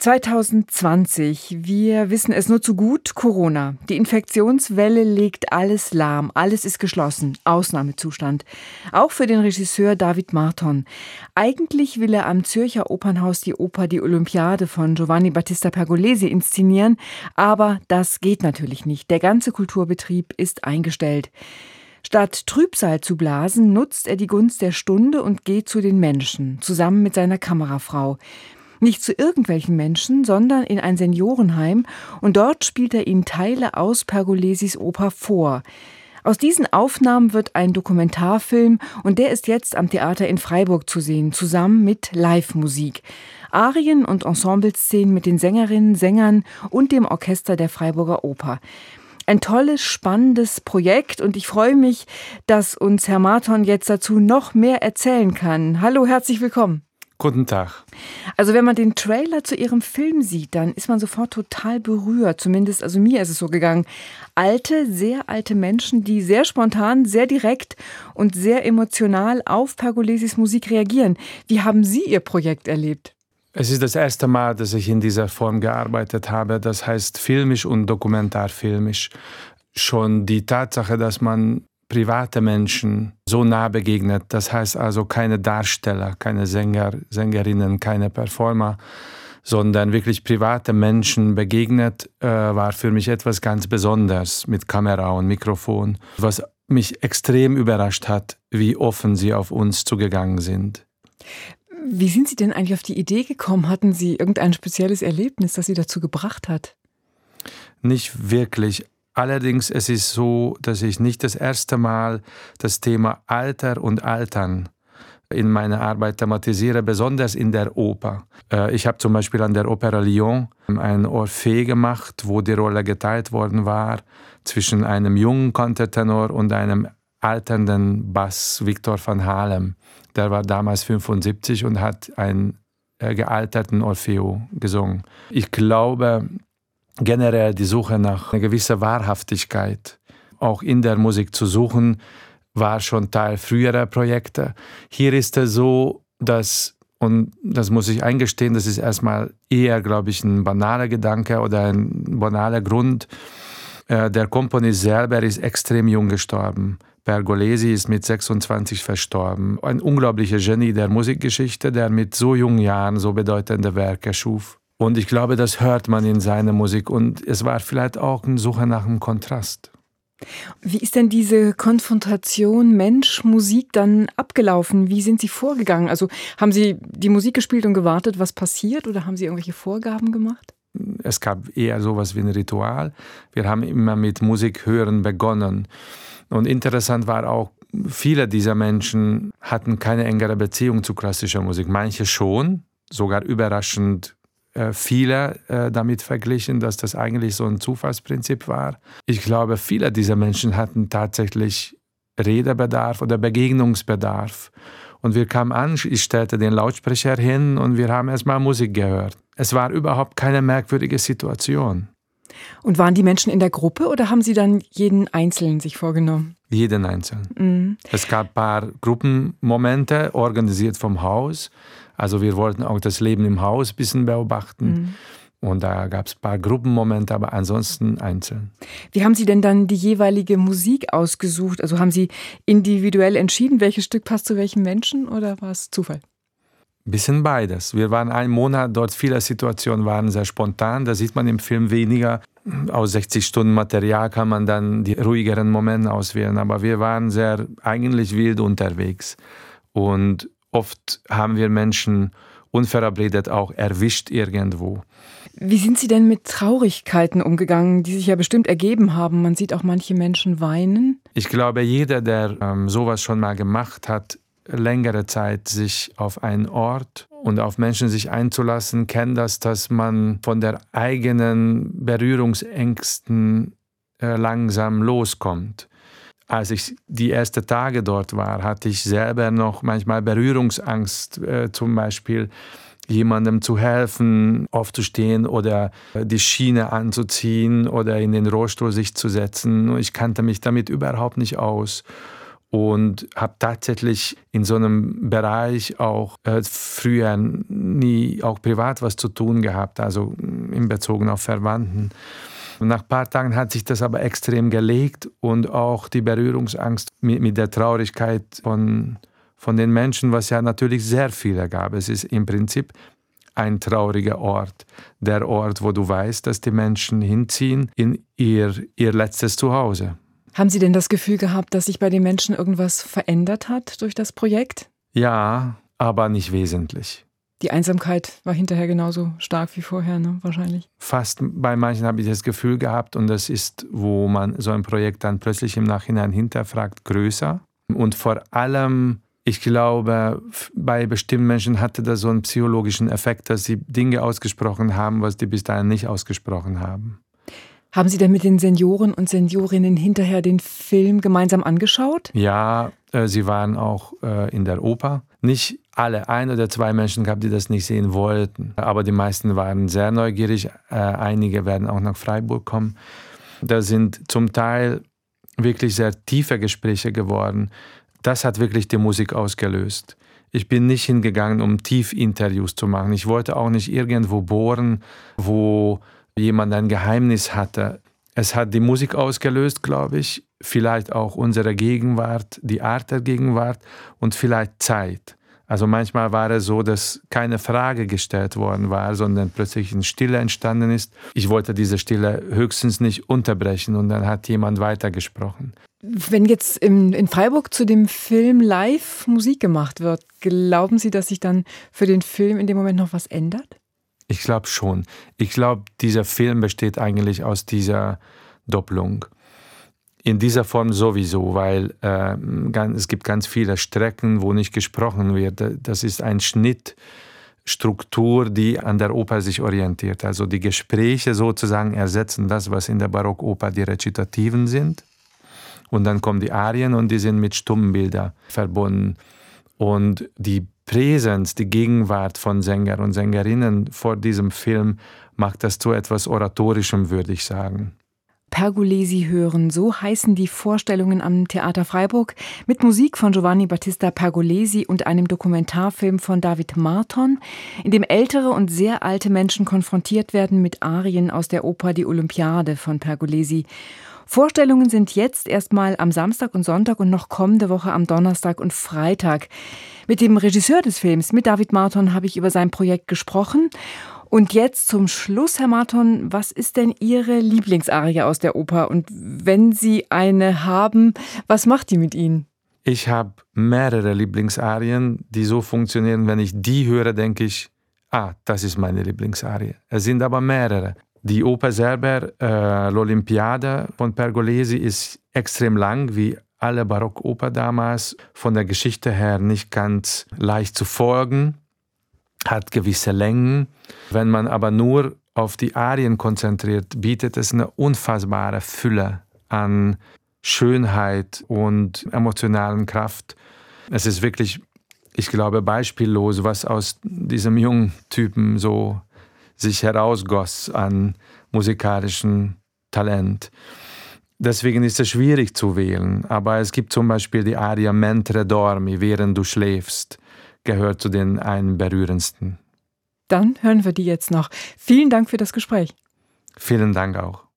2020. Wir wissen es nur zu gut. Corona. Die Infektionswelle legt alles lahm. Alles ist geschlossen. Ausnahmezustand. Auch für den Regisseur David Marton. Eigentlich will er am Zürcher Opernhaus die Oper Die Olympiade von Giovanni Battista Pergolesi inszenieren. Aber das geht natürlich nicht. Der ganze Kulturbetrieb ist eingestellt. Statt Trübsal zu blasen, nutzt er die Gunst der Stunde und geht zu den Menschen, zusammen mit seiner Kamerafrau. Nicht zu irgendwelchen Menschen, sondern in ein Seniorenheim und dort spielt er ihnen Teile aus Pergolesis Oper vor. Aus diesen Aufnahmen wird ein Dokumentarfilm und der ist jetzt am Theater in Freiburg zu sehen, zusammen mit Live-Musik. Arien und Ensembleszenen mit den Sängerinnen, Sängern und dem Orchester der Freiburger Oper. Ein tolles, spannendes Projekt und ich freue mich, dass uns Herr Marton jetzt dazu noch mehr erzählen kann. Hallo, herzlich willkommen. Guten Tag. Also wenn man den Trailer zu Ihrem Film sieht, dann ist man sofort total berührt. Zumindest, also mir ist es so gegangen. Alte, sehr alte Menschen, die sehr spontan, sehr direkt und sehr emotional auf Pergolesis Musik reagieren. Wie haben Sie Ihr Projekt erlebt? Es ist das erste Mal, dass ich in dieser Form gearbeitet habe. Das heißt filmisch und dokumentarfilmisch. Schon die Tatsache, dass man private Menschen so nah begegnet. Das heißt also keine Darsteller, keine Sänger, Sängerinnen, keine Performer, sondern wirklich private Menschen begegnet, äh, war für mich etwas ganz Besonderes mit Kamera und Mikrofon. Was mich extrem überrascht hat, wie offen sie auf uns zugegangen sind. Wie sind Sie denn eigentlich auf die Idee gekommen? Hatten Sie irgendein spezielles Erlebnis, das Sie dazu gebracht hat? Nicht wirklich. Allerdings es ist so, dass ich nicht das erste Mal das Thema Alter und Altern in meiner Arbeit thematisiere, besonders in der Oper. Äh, ich habe zum Beispiel an der Opera Lyon ein Orphée gemacht, wo die Rolle geteilt worden war zwischen einem jungen Kontertenor und einem alternden Bass, Victor van Halem. Der war damals 75 und hat einen äh, gealterten Orfeo gesungen. Ich glaube, generell die Suche nach einer gewissen Wahrhaftigkeit, auch in der Musik zu suchen, war schon Teil früherer Projekte. Hier ist es so, dass, und das muss ich eingestehen, das ist erstmal eher, glaube ich, ein banaler Gedanke oder ein banaler Grund. Äh, der Komponist selber ist extrem jung gestorben. Pergolesi ist mit 26 verstorben. Ein unglaublicher Genie der Musikgeschichte, der mit so jungen Jahren so bedeutende Werke schuf. Und ich glaube, das hört man in seiner Musik. Und es war vielleicht auch eine Suche nach einem Kontrast. Wie ist denn diese Konfrontation Mensch-Musik dann abgelaufen? Wie sind Sie vorgegangen? Also haben Sie die Musik gespielt und gewartet, was passiert? Oder haben Sie irgendwelche Vorgaben gemacht? Es gab eher sowas wie ein Ritual. Wir haben immer mit Musik hören begonnen. Und interessant war auch, viele dieser Menschen hatten keine engere Beziehung zu klassischer Musik. Manche schon, sogar überraschend viele äh, damit verglichen, dass das eigentlich so ein Zufallsprinzip war. Ich glaube, viele dieser Menschen hatten tatsächlich Redebedarf oder Begegnungsbedarf. Und wir kamen an, ich stellte den Lautsprecher hin und wir haben erstmal Musik gehört. Es war überhaupt keine merkwürdige Situation. Und waren die Menschen in der Gruppe oder haben Sie dann jeden Einzelnen sich vorgenommen? Jeden Einzelnen. Mhm. Es gab ein paar Gruppenmomente, organisiert vom Haus. Also wir wollten auch das Leben im Haus ein bisschen beobachten. Mhm. Und da gab es ein paar Gruppenmomente, aber ansonsten einzeln. Wie haben Sie denn dann die jeweilige Musik ausgesucht? Also haben Sie individuell entschieden, welches Stück passt zu welchem Menschen oder war es Zufall? Bisschen beides. Wir waren einen Monat dort, viele Situationen waren sehr spontan, da sieht man im Film weniger. Aus 60 Stunden Material kann man dann die ruhigeren Momente auswählen, aber wir waren sehr eigentlich wild unterwegs. Und oft haben wir Menschen unverabredet auch erwischt irgendwo. Wie sind Sie denn mit Traurigkeiten umgegangen, die sich ja bestimmt ergeben haben? Man sieht auch manche Menschen weinen. Ich glaube, jeder, der ähm, sowas schon mal gemacht hat, längere Zeit sich auf einen Ort und auf Menschen sich einzulassen, kennt das, dass man von der eigenen Berührungsängsten äh, langsam loskommt. Als ich die ersten Tage dort war, hatte ich selber noch manchmal Berührungsangst, äh, zum Beispiel jemandem zu helfen, aufzustehen oder die Schiene anzuziehen oder in den Rollstuhl sich zu setzen. Ich kannte mich damit überhaupt nicht aus. Und habe tatsächlich in so einem Bereich auch äh, früher nie auch privat was zu tun gehabt, also in Bezug auf Verwandten. Nach ein paar Tagen hat sich das aber extrem gelegt und auch die Berührungsangst mit, mit der Traurigkeit von, von den Menschen, was ja natürlich sehr viele gab. Es ist im Prinzip ein trauriger Ort, der Ort, wo du weißt, dass die Menschen hinziehen in ihr, ihr letztes Zuhause. Haben Sie denn das Gefühl gehabt, dass sich bei den Menschen irgendwas verändert hat durch das Projekt? Ja, aber nicht wesentlich. Die Einsamkeit war hinterher genauso stark wie vorher, ne? wahrscheinlich. Fast bei manchen habe ich das Gefühl gehabt, und das ist, wo man so ein Projekt dann plötzlich im Nachhinein hinterfragt, größer. Und vor allem, ich glaube, bei bestimmten Menschen hatte das so einen psychologischen Effekt, dass sie Dinge ausgesprochen haben, was die bis dahin nicht ausgesprochen haben. Haben Sie denn mit den Senioren und Seniorinnen hinterher den Film gemeinsam angeschaut? Ja, äh, sie waren auch äh, in der Oper. Nicht alle, ein oder zwei Menschen gab, die das nicht sehen wollten. Aber die meisten waren sehr neugierig. Äh, einige werden auch nach Freiburg kommen. Da sind zum Teil wirklich sehr tiefe Gespräche geworden. Das hat wirklich die Musik ausgelöst. Ich bin nicht hingegangen, um Tiefinterviews zu machen. Ich wollte auch nicht irgendwo bohren, wo jemand ein Geheimnis hatte. Es hat die Musik ausgelöst, glaube ich, vielleicht auch unsere Gegenwart, die Art der Gegenwart und vielleicht Zeit. Also manchmal war es so, dass keine Frage gestellt worden war, sondern plötzlich eine Stille entstanden ist. Ich wollte diese Stille höchstens nicht unterbrechen und dann hat jemand weitergesprochen. Wenn jetzt in, Freiburg zu dem Film live Musik gemacht wird, glauben Sie, dass sich dann für den Film in dem Moment noch was ändert? Ich glaube schon. Ich glaube, dieser Film besteht eigentlich aus dieser Doppelung. In dieser Form sowieso, weil äh, es gibt ganz viele Strecken, wo nicht gesprochen wird. Das ist ein Schnittstruktur, die an der Oper sich orientiert. Also die Gespräche sozusagen ersetzen das, was in der Barockoper die Rezitativen sind. Und dann kommen die Arien und die sind mit Stummbildern verbunden. Und die Präsenz, die Gegenwart von Sänger und Sängerinnen vor diesem Film macht das zu etwas Oratorischem, würde ich sagen. Pergolesi hören, so heißen die Vorstellungen am Theater Freiburg mit Musik von Giovanni Battista Pergolesi und einem Dokumentarfilm von David Marton, in dem ältere und sehr alte Menschen konfrontiert werden mit Arien aus der Oper Die Olympiade von Pergolesi. Vorstellungen sind jetzt erstmal am Samstag und Sonntag und noch kommende Woche am Donnerstag und Freitag. Mit dem Regisseur des Films, mit David Marton, habe ich über sein Projekt gesprochen. Und jetzt zum Schluss, Herr Marton, was ist denn Ihre Lieblingsarie aus der Oper? Und wenn Sie eine haben, was macht die mit Ihnen? Ich habe mehrere Lieblingsarien, die so funktionieren, wenn ich die höre, denke ich, ah, das ist meine Lieblingsarie. Es sind aber mehrere. Die Oper selber, äh, l'Olympiade von Pergolesi, ist extrem lang, wie alle Barockoper damals. Von der Geschichte her nicht ganz leicht zu folgen, hat gewisse Längen. Wenn man aber nur auf die Arien konzentriert, bietet es eine unfassbare Fülle an Schönheit und emotionalen Kraft. Es ist wirklich, ich glaube, beispiellos, was aus diesem jungen Typen so sich herausgoss an musikalischem Talent. Deswegen ist es schwierig zu wählen, aber es gibt zum Beispiel die Aria Mentre dormi, während du schläfst, gehört zu den einen berührendsten. Dann hören wir die jetzt noch. Vielen Dank für das Gespräch. Vielen Dank auch.